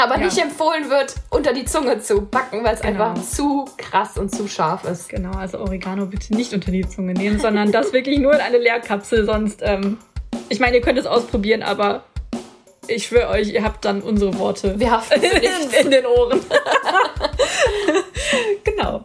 Aber ja. nicht empfohlen wird, unter die Zunge zu backen, weil es genau. einfach zu krass und zu scharf ist. Genau, also Oregano bitte nicht unter die Zunge nehmen, sondern das wirklich nur in eine Leerkapsel, sonst, ähm, ich meine, ihr könnt es ausprobieren, aber ich schwöre euch, ihr habt dann unsere Worte Wir haften in, in den Ohren. genau.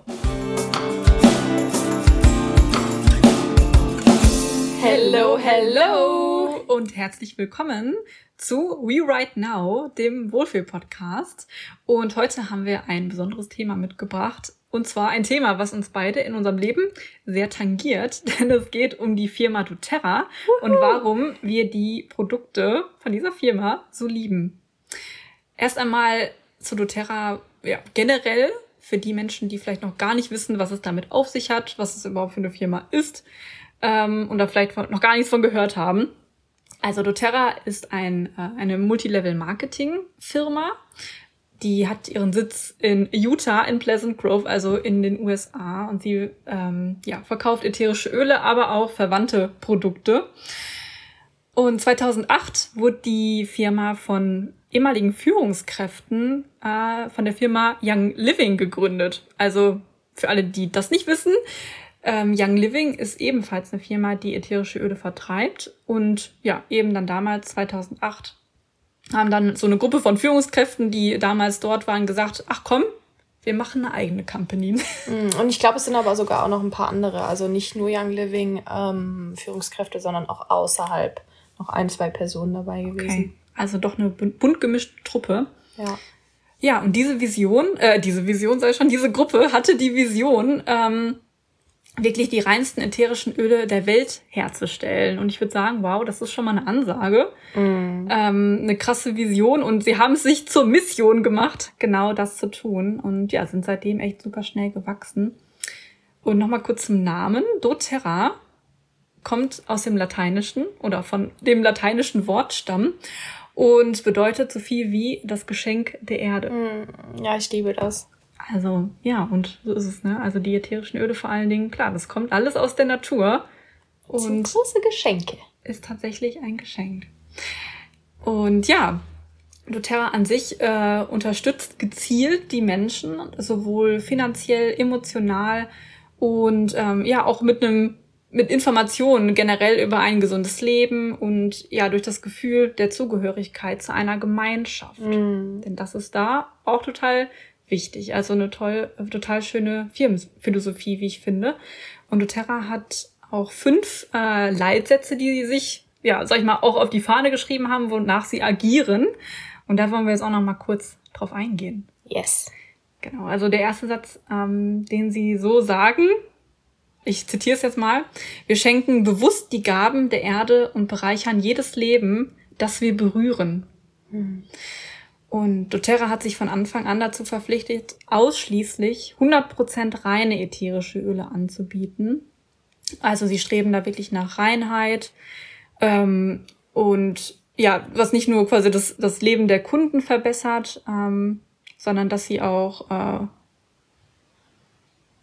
Hello, hello und herzlich willkommen zu We Write Now, dem Wohlfühl-Podcast. Und heute haben wir ein besonderes Thema mitgebracht. Und zwar ein Thema, was uns beide in unserem Leben sehr tangiert, denn es geht um die Firma doTERRA Uhu. und warum wir die Produkte von dieser Firma so lieben. Erst einmal zu doTERRA ja, generell für die Menschen, die vielleicht noch gar nicht wissen, was es damit auf sich hat, was es überhaupt für eine Firma ist ähm, und da vielleicht noch gar nichts von gehört haben. Also doTERRA ist ein, äh, eine Multilevel-Marketing-Firma. Die hat ihren Sitz in Utah, in Pleasant Grove, also in den USA. Und sie ähm, ja, verkauft ätherische Öle, aber auch verwandte Produkte. Und 2008 wurde die Firma von ehemaligen Führungskräften äh, von der Firma Young Living gegründet. Also für alle, die das nicht wissen, ähm, Young Living ist ebenfalls eine Firma, die ätherische Öle vertreibt. Und ja, eben dann damals, 2008, haben dann so eine Gruppe von Führungskräften, die damals dort waren, gesagt, ach komm, wir machen eine eigene Company. Mm, und ich glaube, es sind aber sogar auch noch ein paar andere. Also nicht nur Young Living ähm, Führungskräfte, sondern auch außerhalb noch ein, zwei Personen dabei gewesen. Okay. Also doch eine bunt gemischte Truppe. Ja. Ja, und diese Vision, äh, diese Vision sei schon, diese Gruppe hatte die Vision, ähm, wirklich die reinsten ätherischen Öle der Welt herzustellen. Und ich würde sagen, wow, das ist schon mal eine Ansage, mm. ähm, eine krasse Vision. Und sie haben es sich zur Mission gemacht, genau das zu tun. Und ja, sind seitdem echt super schnell gewachsen. Und nochmal kurz zum Namen. doTERRA kommt aus dem Lateinischen oder von dem lateinischen Wortstamm und bedeutet so viel wie das Geschenk der Erde. Mm, ja, ich liebe das. Also ja, und so ist es, ne? Also die ätherischen Öle vor allen Dingen, klar, das kommt alles aus der Natur. Und sind große Geschenke. Ist tatsächlich ein Geschenk. Und ja, doTERRA an sich äh, unterstützt gezielt die Menschen, sowohl finanziell, emotional und ähm, ja auch mit einem mit Informationen generell über ein gesundes Leben und ja durch das Gefühl der Zugehörigkeit zu einer Gemeinschaft. Mm. Denn das ist da auch total wichtig. Also eine toll, total schöne Firmenphilosophie, wie ich finde. Und doTERRA hat auch fünf äh, Leitsätze, die sie sich, ja, sag ich mal, auch auf die Fahne geschrieben haben, wonach sie agieren. Und da wollen wir jetzt auch noch mal kurz drauf eingehen. Yes. Genau, also der erste Satz, ähm, den sie so sagen, ich zitiere es jetzt mal, wir schenken bewusst die Gaben der Erde und bereichern jedes Leben, das wir berühren. Hm. Und doTERRA hat sich von Anfang an dazu verpflichtet, ausschließlich 100% reine ätherische Öle anzubieten. Also sie streben da wirklich nach Reinheit ähm, und ja, was nicht nur quasi das, das Leben der Kunden verbessert, ähm, sondern dass sie auch äh,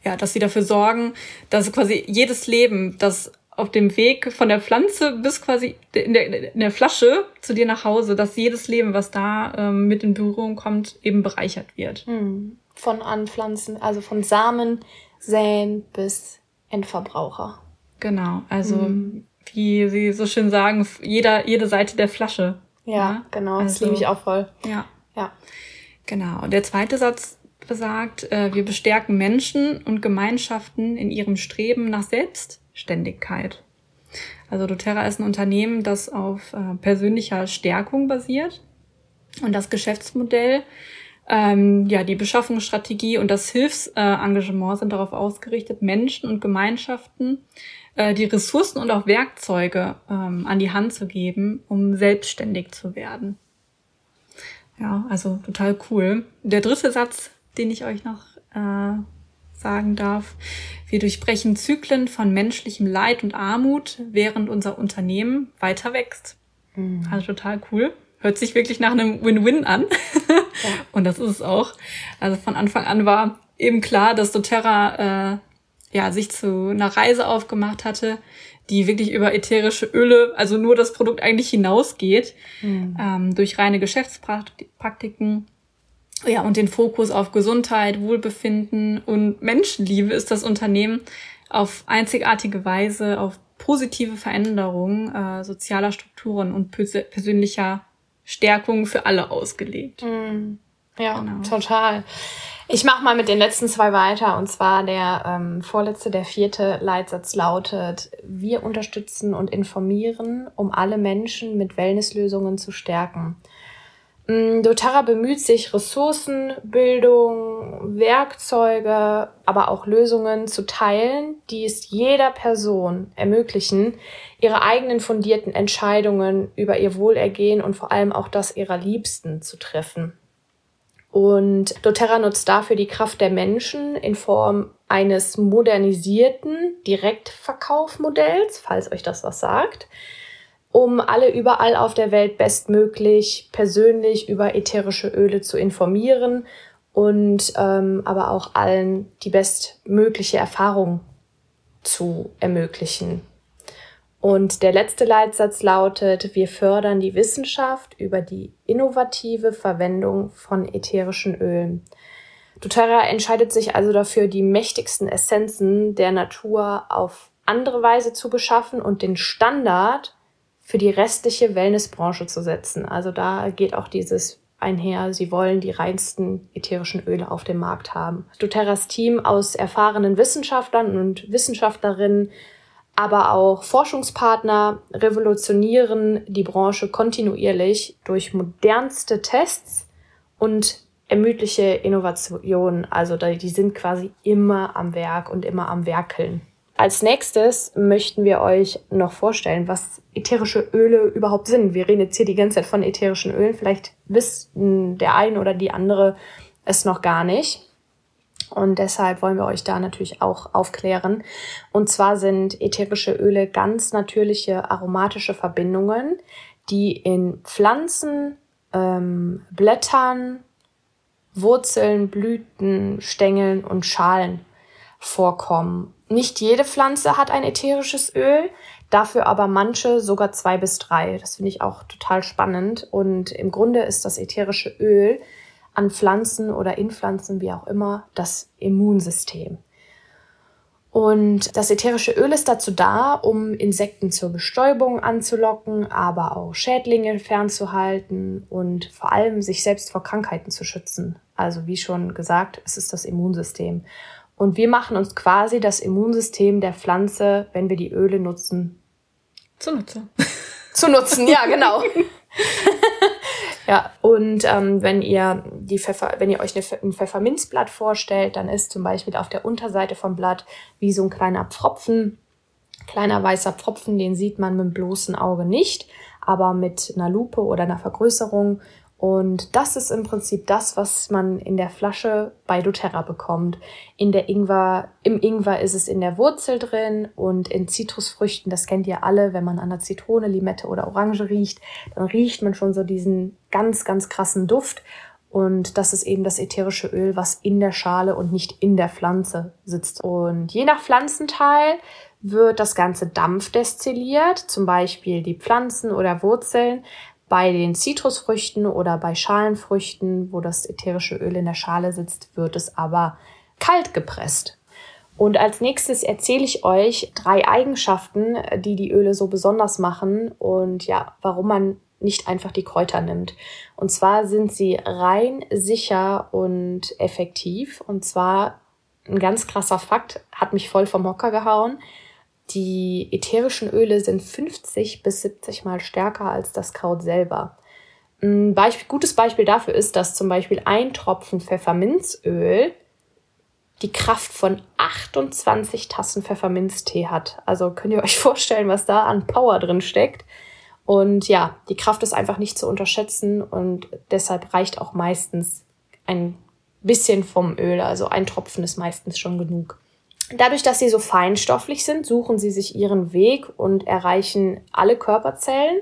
ja, dass sie dafür sorgen, dass quasi jedes Leben, das auf dem Weg von der Pflanze bis quasi in der, in der Flasche zu dir nach Hause, dass jedes Leben, was da ähm, mit in Berührung kommt, eben bereichert wird. Hm. Von Anpflanzen, also von Samen, Säen bis Endverbraucher. Genau, also hm. wie sie so schön sagen, jeder, jede Seite der Flasche. Ja, ja? genau, also, das liebe ich auch voll. Ja. Ja. Genau. Der zweite Satz besagt, äh, wir bestärken Menschen und Gemeinschaften in ihrem Streben nach Selbst Ständigkeit. Also doTERRA ist ein Unternehmen, das auf äh, persönlicher Stärkung basiert. Und das Geschäftsmodell, ähm, ja, die Beschaffungsstrategie und das Hilfsengagement sind darauf ausgerichtet, Menschen und Gemeinschaften äh, die Ressourcen und auch Werkzeuge ähm, an die Hand zu geben, um selbstständig zu werden. Ja, also total cool. Der dritte Satz, den ich euch noch äh, sagen darf. Wir durchbrechen Zyklen von menschlichem Leid und Armut, während unser Unternehmen weiter wächst. Mhm. Also total cool. Hört sich wirklich nach einem Win-Win an. Ja. und das ist es auch. Also von Anfang an war eben klar, dass doTERRA äh, ja, sich zu einer Reise aufgemacht hatte, die wirklich über ätherische Öle, also nur das Produkt eigentlich hinausgeht, mhm. ähm, durch reine Geschäftspraktiken Ja, und den Fokus auf Gesundheit, Wohlbefinden und Menschenliebe ist das Unternehmen auf einzigartige Weise auf positive Veränderungen äh, sozialer Strukturen und persönlicher Stärkung für alle ausgelegt. Mm, ja, genau. total. Ich mache mal mit den letzten zwei weiter. Und zwar der ähm, vorletzte, der vierte Leitsatz lautet, wir unterstützen und informieren, um alle Menschen mit Wellnesslösungen zu stärken. Mm, doTERRA bemüht sich, Ressourcen, Bildung, Werkzeuge, aber auch Lösungen zu teilen, die es jeder Person ermöglichen, ihre eigenen fundierten Entscheidungen über ihr Wohlergehen und vor allem auch das ihrer Liebsten zu treffen. Und doTERRA nutzt dafür die Kraft der Menschen in Form eines modernisierten Direktverkaufmodells, falls euch das was sagt um alle überall auf der Welt bestmöglich persönlich über ätherische Öle zu informieren und ähm, aber auch allen die bestmögliche Erfahrung zu ermöglichen. Und der letzte Leitsatz lautet, wir fördern die Wissenschaft über die innovative Verwendung von ätherischen Ölen. doTERRA entscheidet sich also dafür, die mächtigsten Essenzen der Natur auf andere Weise zu beschaffen und den Standard für die restliche Wellnessbranche zu setzen. Also da geht auch dieses einher, sie wollen die reinsten ätherischen Öle auf dem Markt haben. doTERRAs Team aus erfahrenen Wissenschaftlern und Wissenschaftlerinnen, aber auch Forschungspartner revolutionieren die Branche kontinuierlich durch modernste Tests und ermüdliche Innovationen. Also die sind quasi immer am Werk und immer am Werkeln. Als nächstes möchten wir euch noch vorstellen, was ätherische Öle überhaupt sind. Wir reden jetzt hier die ganze Zeit von ätherischen Ölen. Vielleicht wissen der ein oder die andere es noch gar nicht. Und deshalb wollen wir euch da natürlich auch aufklären. Und zwar sind ätherische Öle ganz natürliche aromatische Verbindungen, die in Pflanzen, ähm, Blättern, Wurzeln, Blüten, Stängeln und Schalen vorkommen nicht jede Pflanze hat ein ätherisches Öl, dafür aber manche sogar zwei bis drei. Das finde ich auch total spannend. Und im Grunde ist das ätherische Öl an Pflanzen oder in Pflanzen, wie auch immer, das Immunsystem. Und das ätherische Öl ist dazu da, um Insekten zur Bestäubung anzulocken, aber auch Schädlinge fernzuhalten und vor allem sich selbst vor Krankheiten zu schützen. Also wie schon gesagt, es ist das Immunsystem. Und wir machen uns quasi das Immunsystem der Pflanze, wenn wir die Öle nutzen. Zunutze. Zu nutzen, ja, genau. ja, und ähm, wenn ihr die Pfeffer, wenn ihr euch eine, ein Pfefferminzblatt vorstellt, dann ist zum Beispiel auf der Unterseite vom Blatt wie so ein kleiner Pfropfen, kleiner weißer Pfropfen, den sieht man mit dem bloßen Auge nicht, aber mit einer Lupe oder einer Vergrößerung und das ist im Prinzip das, was man in der Flasche bei doTERRA bekommt. In der Ingwer, im Ingwer ist es in der Wurzel drin und in Zitrusfrüchten, das kennt ihr alle, wenn man an der Zitrone, Limette oder Orange riecht, dann riecht man schon so diesen ganz, ganz krassen Duft. Und das ist eben das ätherische Öl, was in der Schale und nicht in der Pflanze sitzt. Und je nach Pflanzenteil wird das Ganze dampfdestilliert, zum Beispiel die Pflanzen oder Wurzeln bei den Zitrusfrüchten oder bei Schalenfrüchten, wo das ätherische Öl in der Schale sitzt, wird es aber kalt gepresst. Und als nächstes erzähle ich euch drei Eigenschaften, die die Öle so besonders machen und ja, warum man nicht einfach die Kräuter nimmt. Und zwar sind sie rein, sicher und effektiv. Und zwar ein ganz krasser Fakt, hat mich voll vom Hocker gehauen. Die ätherischen Öle sind 50 bis 70 mal stärker als das Kraut selber. Ein Beispiel, gutes Beispiel dafür ist, dass zum Beispiel ein Tropfen Pfefferminzöl die Kraft von 28 Tassen Pfefferminztee hat. Also könnt ihr euch vorstellen, was da an Power drin steckt. Und ja, die Kraft ist einfach nicht zu unterschätzen und deshalb reicht auch meistens ein bisschen vom Öl. Also ein Tropfen ist meistens schon genug. Dadurch, dass sie so feinstofflich sind, suchen sie sich ihren Weg und erreichen alle Körperzellen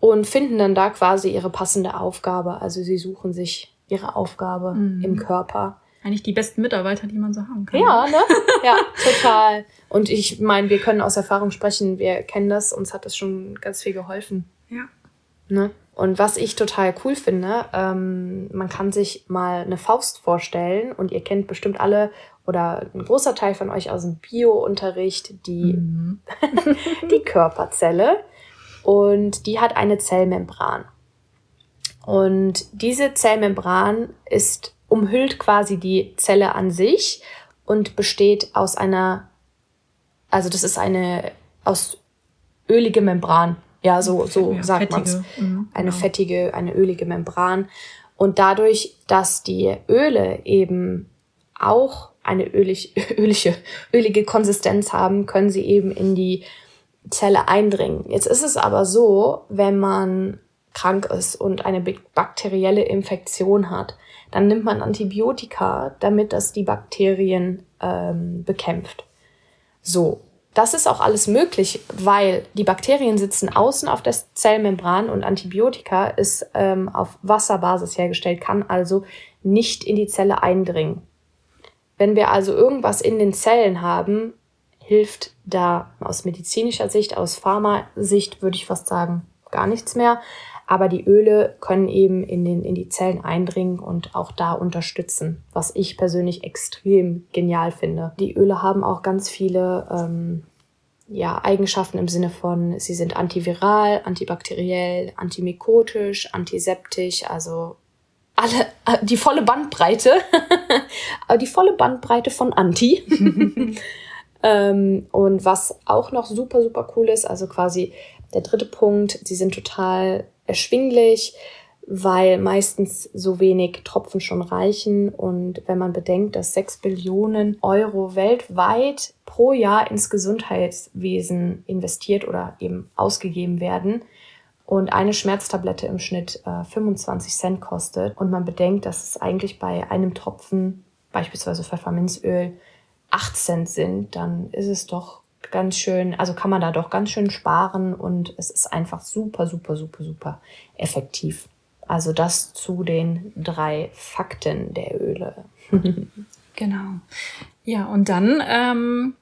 und finden dann da quasi ihre passende Aufgabe. Also sie suchen sich ihre Aufgabe mhm. im Körper. Eigentlich die besten Mitarbeiter, die man so haben kann. Ja, ne? Ja, total. Und ich meine, wir können aus Erfahrung sprechen, wir kennen das, uns hat das schon ganz viel geholfen. Ja. Ne? Und was ich total cool finde, ähm, man kann sich mal eine Faust vorstellen und ihr kennt bestimmt alle oder ein großer Teil von euch aus dem Bio-Unterricht die, mhm. die Körperzelle und die hat eine Zellmembran. Und diese Zellmembran ist umhüllt quasi die Zelle an sich und besteht aus einer, also das ist eine aus ölige Membran. Ja, so, so ja, sagt man es. Mhm, eine genau. fettige, eine ölige Membran. Und dadurch, dass die Öle eben auch eine ölig, ölige, ölige Konsistenz haben, können sie eben in die Zelle eindringen. Jetzt ist es aber so, wenn man krank ist und eine bakterielle Infektion hat, dann nimmt man Antibiotika, damit das die Bakterien ähm, bekämpft. So, das ist auch alles möglich, weil die Bakterien sitzen außen auf der Zellmembran und Antibiotika ist ähm, auf Wasserbasis hergestellt, kann also nicht in die Zelle eindringen. Wenn wir also irgendwas in den Zellen haben, hilft da aus medizinischer Sicht, aus Pharmasicht würde ich fast sagen, gar nichts mehr. Aber die Öle können eben in, den, in die Zellen eindringen und auch da unterstützen, was ich persönlich extrem genial finde. Die Öle haben auch ganz viele ähm, ja, Eigenschaften im Sinne von, sie sind antiviral, antibakteriell, antimykotisch, antiseptisch, also alle, die volle Bandbreite, die volle Bandbreite von Anti. ähm, und was auch noch super, super cool ist, also quasi der dritte Punkt, sie sind total erschwinglich, weil meistens so wenig Tropfen schon reichen. Und wenn man bedenkt, dass sechs Billionen Euro weltweit pro Jahr ins Gesundheitswesen investiert oder eben ausgegeben werden und eine Schmerztablette im Schnitt äh, 25 Cent kostet und man bedenkt, dass es eigentlich bei einem Tropfen, beispielsweise Pfefferminzöl, 8 Cent sind, dann ist es doch ganz schön, also kann man da doch ganz schön sparen und es ist einfach super, super, super, super effektiv. Also das zu den drei Fakten der Öle. genau. Ja, und dann, ähm,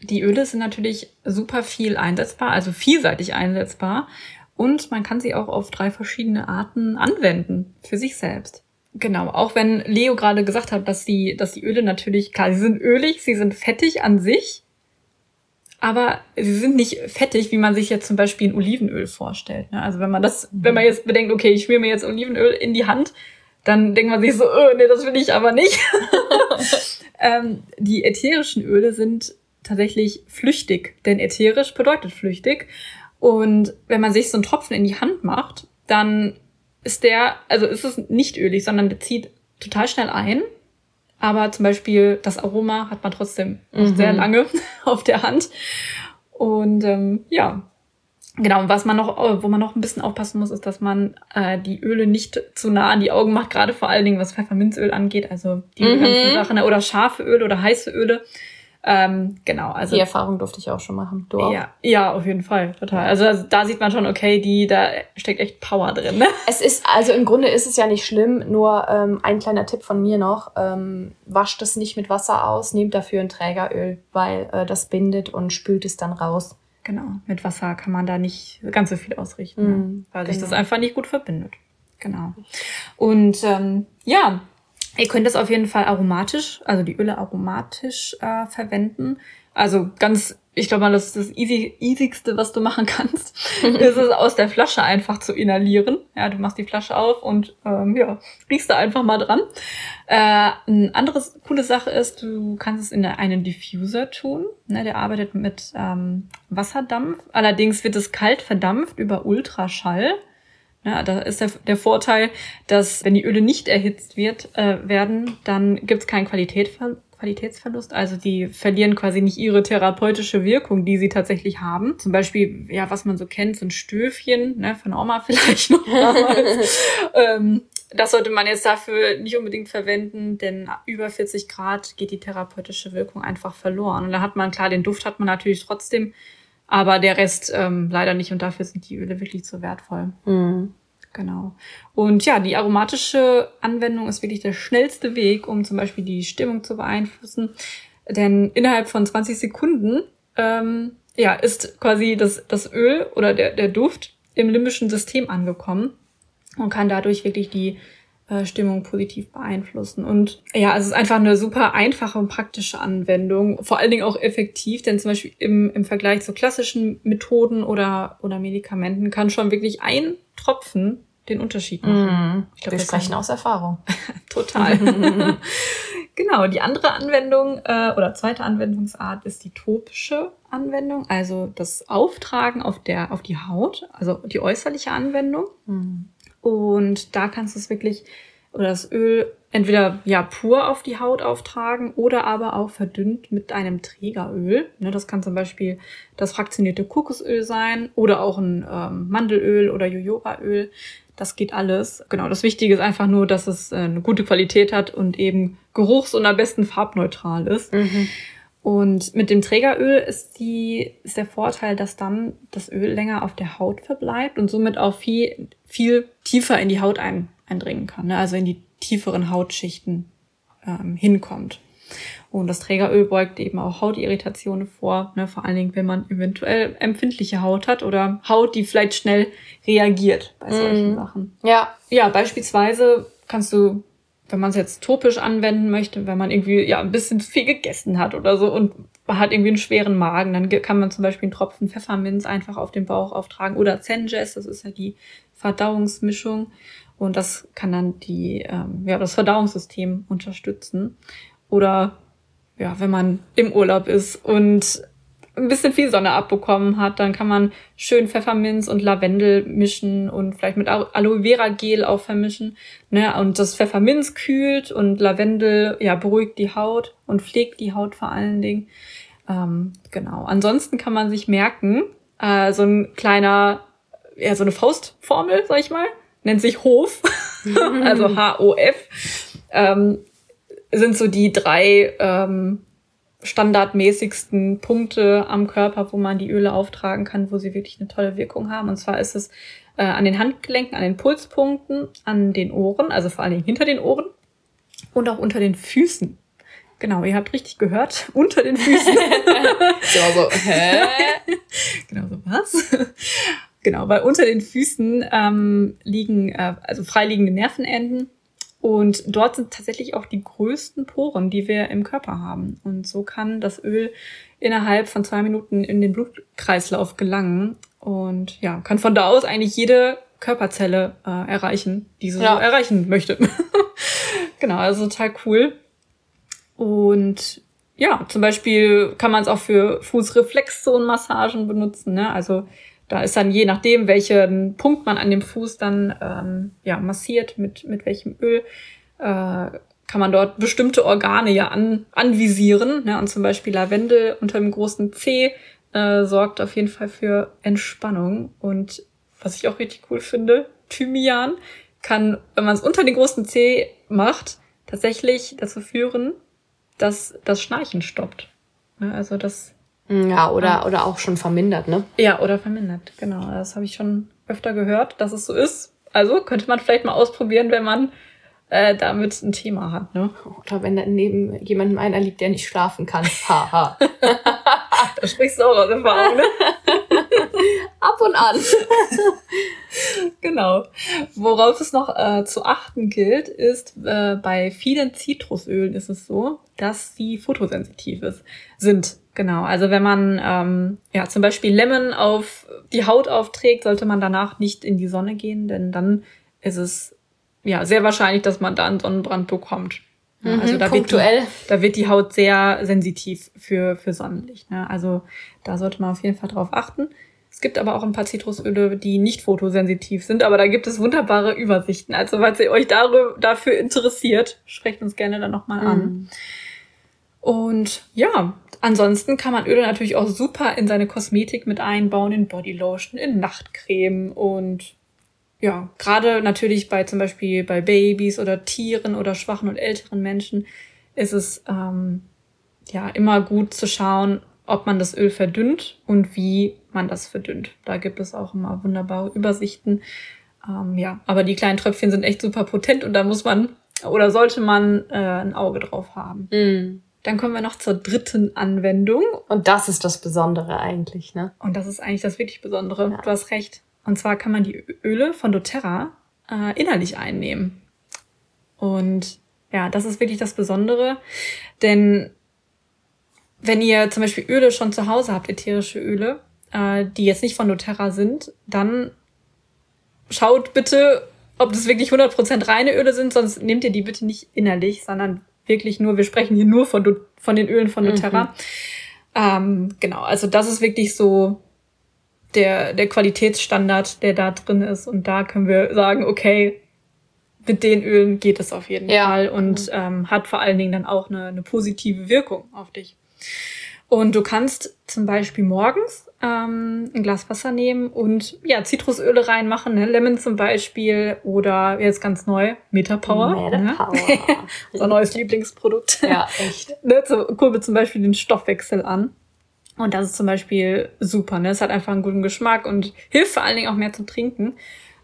die Öle sind natürlich super viel einsetzbar, also vielseitig einsetzbar. Und man kann sie auch auf drei verschiedene Arten anwenden für sich selbst. Genau, auch wenn Leo gerade gesagt hat, dass die, dass die Öle natürlich, klar, sie sind ölig, sie sind fettig an sich, aber sie sind nicht fettig, wie man sich jetzt zum Beispiel ein Olivenöl vorstellt. Ne? Also wenn man das, wenn man jetzt bedenkt, okay, ich schmier mir jetzt Olivenöl in die Hand, dann denkt man sich so, oh, nee, das will ich aber nicht. ähm, die ätherischen Öle sind tatsächlich flüchtig, denn ätherisch bedeutet flüchtig. Und wenn man sich so einen Tropfen in die Hand macht, dann ist der, also ist es nicht ölig, sondern der zieht total schnell ein aber zum Beispiel das Aroma hat man trotzdem mhm. sehr lange auf der Hand. Und ähm, ja, genau. was man noch, wo man noch ein bisschen aufpassen muss, ist, dass man äh, die Öle nicht zu nah an die Augen macht, gerade vor allen Dingen was Pfefferminzöl angeht, also die mhm. ganzen Sachen oder scharfe Öle oder heiße Öle. Ähm, genau, also. Die Erfahrung durfte ich auch schon machen. Du auch? Ja, ja, auf jeden Fall, total. Also, also da sieht man schon, okay, die, da steckt echt Power drin. Ne? Es ist, also im Grunde ist es ja nicht schlimm, nur ähm, ein kleiner Tipp von mir noch, ähm, wascht es nicht mit Wasser aus, nehmt dafür ein Trägeröl, weil äh, das bindet und spült es dann raus. Genau, mit Wasser kann man da nicht ganz so viel ausrichten, mm, ne? weil genau. sich das einfach nicht gut verbindet. Genau. Und ähm, ja, Ihr könnt es auf jeden Fall aromatisch, also die Öle aromatisch äh, verwenden. Also ganz, ich glaube mal, das ist das easy, easigste, was du machen kannst, ist es aus der Flasche einfach zu inhalieren. Ja, du machst die Flasche auf und ähm, ja, riechst da einfach mal dran. Äh, ein anderes coole Sache ist, du kannst es in einen Diffuser tun. Ne, der arbeitet mit ähm, Wasserdampf. Allerdings wird es kalt verdampft über Ultraschall. Ja, da ist der, der Vorteil, dass wenn die Öle nicht erhitzt wird, äh, werden, dann gibt es keinen Qualitätver Qualitätsverlust. Also die verlieren quasi nicht ihre therapeutische Wirkung, die sie tatsächlich haben. Zum Beispiel, ja, was man so kennt, so ein Stöfchen, ne, von Oma vielleicht noch damals. ähm, das sollte man jetzt dafür nicht unbedingt verwenden, denn über 40 Grad geht die therapeutische Wirkung einfach verloren. Und da hat man, klar, den Duft hat man natürlich trotzdem, aber der Rest ähm, leider nicht und dafür sind die Öle wirklich zu wertvoll. Mhm. Genau. Und ja, die aromatische Anwendung ist wirklich der schnellste Weg, um zum Beispiel die Stimmung zu beeinflussen. Denn innerhalb von 20 Sekunden ähm, ja, ist quasi das, das Öl oder der, der Duft im limbischen System angekommen und kann dadurch wirklich die Stimmung positiv beeinflussen. Und ja, es ist einfach eine super einfache und praktische Anwendung, vor allen Dingen auch effektiv, denn zum Beispiel im, im Vergleich zu klassischen Methoden oder, oder Medikamenten kann schon wirklich ein Tropfen den Unterschied machen. Mm, ich glaub, Wir sprechen aus Erfahrung. Total. genau, die andere Anwendung äh, oder zweite Anwendungsart ist die topische Anwendung, also das Auftragen auf der auf die Haut, also die äußerliche Anwendung. Mm. Und da kannst du es wirklich oder das Öl entweder ja pur auf die Haut auftragen oder aber auch verdünnt mit einem Trägeröl. Ne, das kann zum Beispiel das fraktionierte Kokosöl sein oder auch ein ähm, Mandelöl oder Jojobaöl. Das geht alles. Genau, das Wichtige ist einfach nur, dass es äh, eine gute Qualität hat und eben geruchs- und am besten farbneutral ist. Mhm. Und mit dem Trägeröl ist, die, ist der Vorteil, dass dann das Öl länger auf der Haut verbleibt und somit auch viel, viel tiefer in die Haut ein, eindringen kann, ne? also in die tieferen Hautschichten ähm, hinkommt. Und das Trägeröl beugt eben auch Hautirritationen vor, ne? vor allen Dingen, wenn man eventuell empfindliche Haut hat oder Haut, die vielleicht schnell reagiert bei solchen mm. Sachen. Ja. Ja, beispielsweise kannst du, wenn man es jetzt topisch anwenden möchte, wenn man irgendwie ja ein bisschen viel gegessen hat oder so und hat irgendwie einen schweren Magen, dann kann man zum Beispiel einen Tropfen Pfefferminz einfach auf den Bauch auftragen oder Zenges, das ist ja die Verdauungsmischung. Und das kann dann die, ähm, ja, das Verdauungssystem unterstützen. Oder ja, wenn man im Urlaub ist und ein bisschen viel Sonne abbekommen hat, dann kann man schön Pfefferminz und Lavendel mischen und vielleicht mit Aloe Vera Gel auch vermischen. Ne? Und das Pfefferminz kühlt und Lavendel ja beruhigt die Haut und pflegt die Haut vor allen Dingen. Ähm, genau. Ansonsten kann man sich merken, äh, so ein kleiner, ja, so eine Faustformel, sag ich mal, nennt sich Hof, also H-O-F. Ähm, sind so die drei ähm, standardmäßigsten Punkte am Körper, wo man die Öle auftragen kann, wo sie wirklich eine tolle Wirkung haben. Und zwar ist es äh, an den Handgelenken, an den Pulspunkten, an den Ohren, also vor allen Dingen hinter den Ohren und auch unter den Füßen. Genau, ihr habt richtig gehört, unter den Füßen. genau so, hä? genau so, was? genau, weil unter den Füßen ähm, liegen äh, also freiliegende Nervenenden und dort sind tatsächlich auch die größten Poren, die wir im Körper haben. Und so kann das Öl innerhalb von zwei Minuten in den Blutkreislauf gelangen und ja, kann von da aus eigentlich jede Körperzelle äh, erreichen, die sie ja. so erreichen möchte. genau, also total cool. Und ja, zum Beispiel kann man es auch für Fußreflexzonenmassagen benutzen. Ne? Also da ist dann je nachdem, welchen Punkt man an dem Fuß dann ähm, ja, massiert, mit, mit welchem Öl, äh, kann man dort bestimmte Organe ja an, anvisieren. Ne? Und zum Beispiel Lavendel unter dem großen C äh, sorgt auf jeden Fall für Entspannung. Und was ich auch richtig cool finde, Thymian kann, wenn man es unter den großen C macht, tatsächlich dazu führen, dass das Schnarchen stoppt. Ne? Also das ja, oder, ja. oder auch schon vermindert, ne? Ja, oder vermindert, genau. Das habe ich schon öfter gehört, dass es so ist. Also könnte man vielleicht mal ausprobieren, wenn man äh, damit ein Thema hat, ne? Oder wenn da neben jemandem einer liegt, der nicht schlafen kann. Haha. da sprichst du auch aus Erfahrung, ne? Ab und an. genau. Worauf es noch äh, zu achten gilt, ist, äh, bei vielen Zitrusölen ist es so, dass sie fotosensitiv ist, sind. Genau, also wenn man ähm, ja zum Beispiel Lemon auf die Haut aufträgt, sollte man danach nicht in die Sonne gehen, denn dann ist es ja sehr wahrscheinlich, dass man da einen Sonnenbrand bekommt. Ja, mhm, also da punktuell. Wird die, da wird die Haut sehr sensitiv für, für Sonnenlicht. Ne? Also da sollte man auf jeden Fall drauf achten. Es gibt aber auch ein paar Zitrusöle, die nicht fotosensitiv sind, aber da gibt es wunderbare Übersichten. Also falls ihr euch darüber, dafür interessiert, sprecht uns gerne dann nochmal an. Mhm. Und ja, ansonsten kann man Öle natürlich auch super in seine Kosmetik mit einbauen, in Bodylotion, in Nachtcreme und ja, gerade natürlich bei zum Beispiel bei Babys oder Tieren oder schwachen und älteren Menschen ist es ähm, ja immer gut zu schauen, ob man das Öl verdünnt und wie man das verdünnt. Da gibt es auch immer wunderbare Übersichten. Ähm, ja, aber die kleinen Tröpfchen sind echt super potent und da muss man oder sollte man äh, ein Auge drauf haben. Mm. Dann kommen wir noch zur dritten Anwendung. Und das ist das Besondere eigentlich, ne? Und das ist eigentlich das wirklich Besondere. Ja. Du hast recht. Und zwar kann man die Öle von doTERRA äh, innerlich einnehmen. Und ja, das ist wirklich das Besondere, denn wenn ihr zum Beispiel Öle schon zu Hause habt, ätherische Öle, äh, die jetzt nicht von doTERRA sind, dann schaut bitte, ob das wirklich 100% reine Öle sind, sonst nehmt ihr die bitte nicht innerlich, sondern wirklich nur, wir sprechen hier nur von, von den Ölen von doTERRA. Mhm. Ähm, genau, also das ist wirklich so der, der Qualitätsstandard, der da drin ist. Und da können wir sagen, okay, mit den Ölen geht es auf jeden ja. Fall und mhm. ähm, hat vor allen Dingen dann auch eine, eine positive Wirkung auf dich. Und du kannst zum Beispiel morgens ähm, ein Glas Wasser nehmen und ja, Zitrusöle reinmachen, ne? Lemon zum Beispiel oder jetzt ganz neu, Metapower. Metapower. Ne? Unser neues Lieblingsprodukt. Ja, echt. ne? So, kurbelt zum Beispiel den Stoffwechsel an. Und das ist zum Beispiel super. Ne? Es hat einfach einen guten Geschmack und hilft vor allen Dingen auch mehr zum Trinken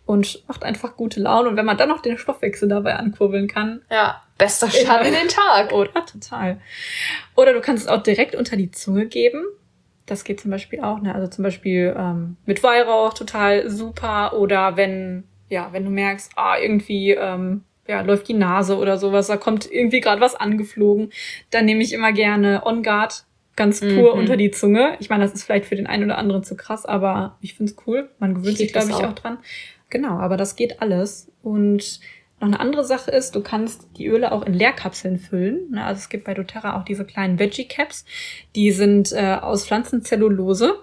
und macht einfach gute Laune. Und wenn man dann noch den Stoffwechsel dabei ankurbeln kann. Ja, bester Start in den Tag. Oder? Total. Oder du kannst es auch direkt unter die Zunge geben. Das geht zum Beispiel auch, ne? Also zum Beispiel ähm, mit Weihrauch total super. Oder wenn, ja, wenn du merkst, ah, irgendwie ähm, ja, läuft die Nase oder sowas, da kommt irgendwie gerade was angeflogen, dann nehme ich immer gerne On Guard ganz pur mhm. unter die Zunge. Ich meine, das ist vielleicht für den einen oder anderen zu krass, aber ich find's cool. Man gewöhnt sich, glaube ich, auch. auch dran. Genau, aber das geht alles. Und noch eine andere Sache ist, du kannst die Öle auch in Leerkapseln füllen. Ne, also es gibt bei doTERRA auch diese kleinen Veggie Caps. Die sind äh, aus Pflanzenzellulose.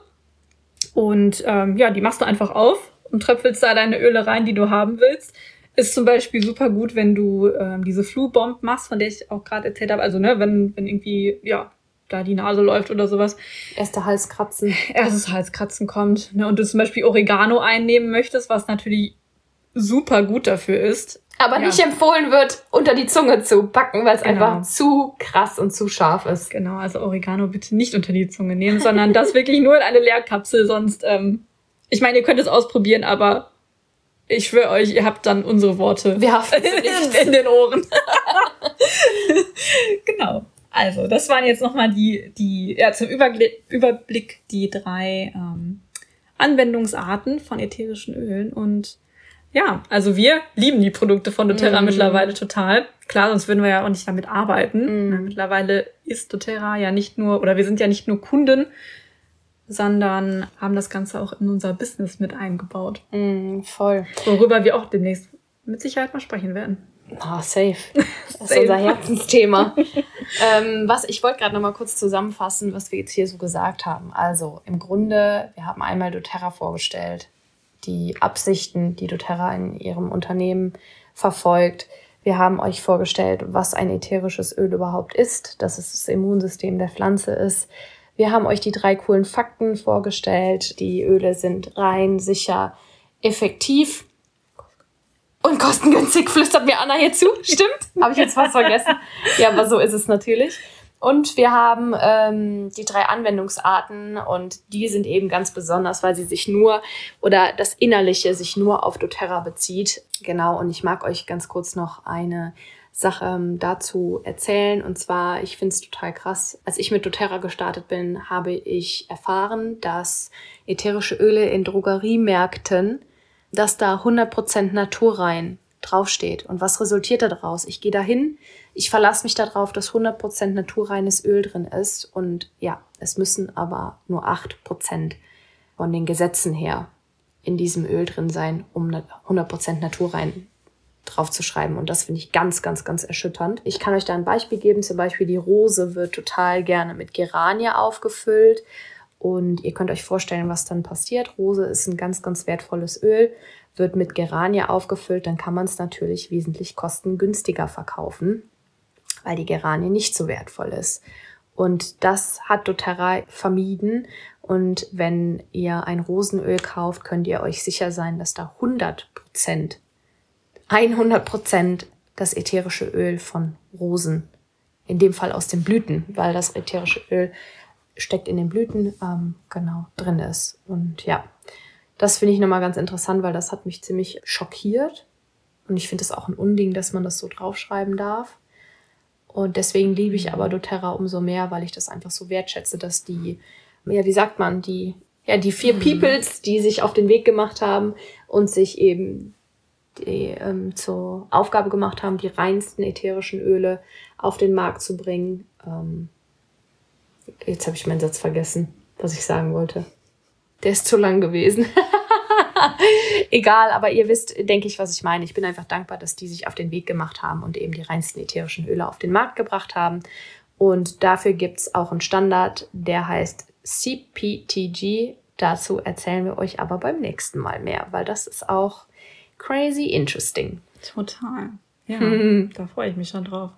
Und ähm, ja, die machst du einfach auf und tröpfelst da deine Öle rein, die du haben willst. Ist zum Beispiel super gut, wenn du ähm, diese Flu-Bomb machst, von der ich auch gerade erzählt habe. Also, ne, wenn, wenn irgendwie, ja, da die Nase läuft oder sowas. Erste Halskratzen. Erstes Halskratzen kommt. Ne, und du zum Beispiel Oregano einnehmen möchtest, was natürlich super gut dafür ist. Aber ja. nicht empfohlen wird, unter die Zunge zu packen, weil es genau. einfach zu krass und zu scharf ist. Genau, also Oregano bitte nicht unter die Zunge nehmen, sondern das wirklich nur in eine Leerkapsel, sonst, ähm, ich meine, ihr könnt es ausprobieren, aber ich schwöre euch, ihr habt dann unsere Worte Wir in, in den Ohren. genau. Also, das waren jetzt nochmal die, die, ja, zum Überblick die drei ähm, Anwendungsarten von ätherischen Ölen. Und ja, also wir lieben die Produkte von doTERRA mm. mittlerweile total. Klar, sonst würden wir ja auch nicht damit arbeiten. Mm. Mittlerweile ist doTERRA ja nicht nur, oder wir sind ja nicht nur Kunden, sondern haben das Ganze auch in unser Business mit eingebaut. Mm, voll. Worüber wir auch demnächst mit Sicherheit mal sprechen werden. Ah, oh, safe. Das ist unser Herzensthema. ähm, was ich wollte gerade noch mal kurz zusammenfassen, was wir jetzt hier so gesagt haben. Also im Grunde, wir haben einmal doTERRA vorgestellt, die Absichten, die doTERRA in ihrem Unternehmen verfolgt. Wir haben euch vorgestellt, was ein ätherisches Öl überhaupt ist, dass es das Immunsystem der Pflanze ist. Wir haben euch die drei coolen Fakten vorgestellt. Die Öle sind rein, sicher, effektiv kostengünstig flüstert mir Anna hier zu. Stimmt? Habe ich jetzt was vergessen? Ja, aber so ist es natürlich. Und wir haben ähm, die drei Anwendungsarten und die sind eben ganz besonders, weil sie sich nur oder das Innerliche sich nur auf doTERRA bezieht. Genau, und ich mag euch ganz kurz noch eine Sache ähm, dazu erzählen. Und zwar, ich finde es total krass. Als ich mit doTERRA gestartet bin, habe ich erfahren, dass ätherische Öle in Drogeriemärkten dass da 100% naturrein draufsteht. Und was resultiert daraus? Ich gehe dahin, ich verlasse mich darauf, dass 100% naturreines Öl drin ist. Und ja, es müssen aber nur 8% von den Gesetzen her in diesem Öl drin sein, um 100% naturrein draufzuschreiben. Und das finde ich ganz, ganz, ganz erschütternd. Ich kann euch da ein Beispiel geben. Zum Beispiel die Rose wird total gerne mit Geranie aufgefüllt. Und ihr könnt euch vorstellen, was dann passiert. Rose ist ein ganz, ganz wertvolles Öl, wird mit Geranie aufgefüllt, dann kann man es natürlich wesentlich kostengünstiger verkaufen, weil die Geranie nicht so wertvoll ist. Und das hat doTERRA vermieden. Und wenn ihr ein Rosenöl kauft, könnt ihr euch sicher sein, dass da 100 Prozent, 100 Prozent das ätherische Öl von Rosen, in dem Fall aus den Blüten, weil das ätherische Öl steckt in den Blüten, ähm, genau, drin ist. Und ja, das finde ich nochmal ganz interessant, weil das hat mich ziemlich schockiert. Und ich finde es auch ein Unding, dass man das so draufschreiben darf. Und deswegen liebe ich aber doTERRA umso mehr, weil ich das einfach so wertschätze, dass die, ja, wie sagt man, die ja, die vier mhm. Peoples, die sich auf den Weg gemacht haben und sich eben die, ähm, zur Aufgabe gemacht haben, die reinsten ätherischen Öle auf den Markt zu bringen. Ähm, jetzt habe ich meinen Satz vergessen, was ich sagen wollte. Der ist zu lang gewesen. Egal, aber ihr wisst, denke ich, was ich meine. Ich bin einfach dankbar, dass die sich auf den Weg gemacht haben und eben die reinsten ätherischen Öle auf den Markt gebracht haben. Und dafür gibt es auch einen Standard, der heißt CPTG. Dazu erzählen wir euch aber beim nächsten Mal mehr, weil das ist auch crazy interesting. Total. Ja, da freue ich mich schon drauf.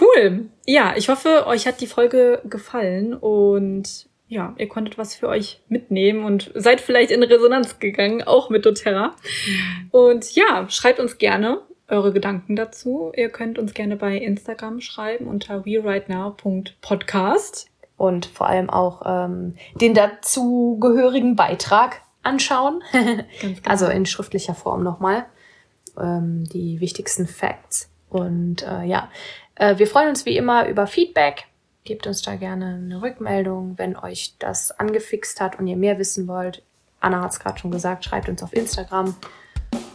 Cool. Ja, ich hoffe, euch hat die Folge gefallen und ja, ihr konntet was für euch mitnehmen und seid vielleicht in Resonanz gegangen, auch mit doTERRA. Und ja, schreibt uns gerne eure Gedanken dazu. Ihr könnt uns gerne bei Instagram schreiben unter werightnow.podcast. Und vor allem auch ähm, den dazugehörigen Beitrag anschauen. Genau. Also in schriftlicher Form nochmal. Ähm, die wichtigsten Facts. Und äh, ja, äh, wir freuen uns wie immer über Feedback Gebt uns da gerne eine Rückmeldung, wenn euch das angefixt hat und ihr mehr wissen wollt. Anna hat es gerade schon gesagt, schreibt uns auf Instagram.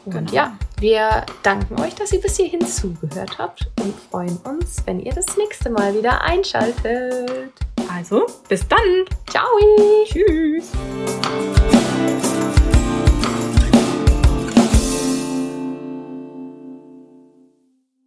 Und genau. ja, wir danken euch, dass ihr bis hierhin zugehört habt und freuen uns, wenn ihr das nächste Mal wieder einschaltet. Also, bis dann. Ciao. Tschüss.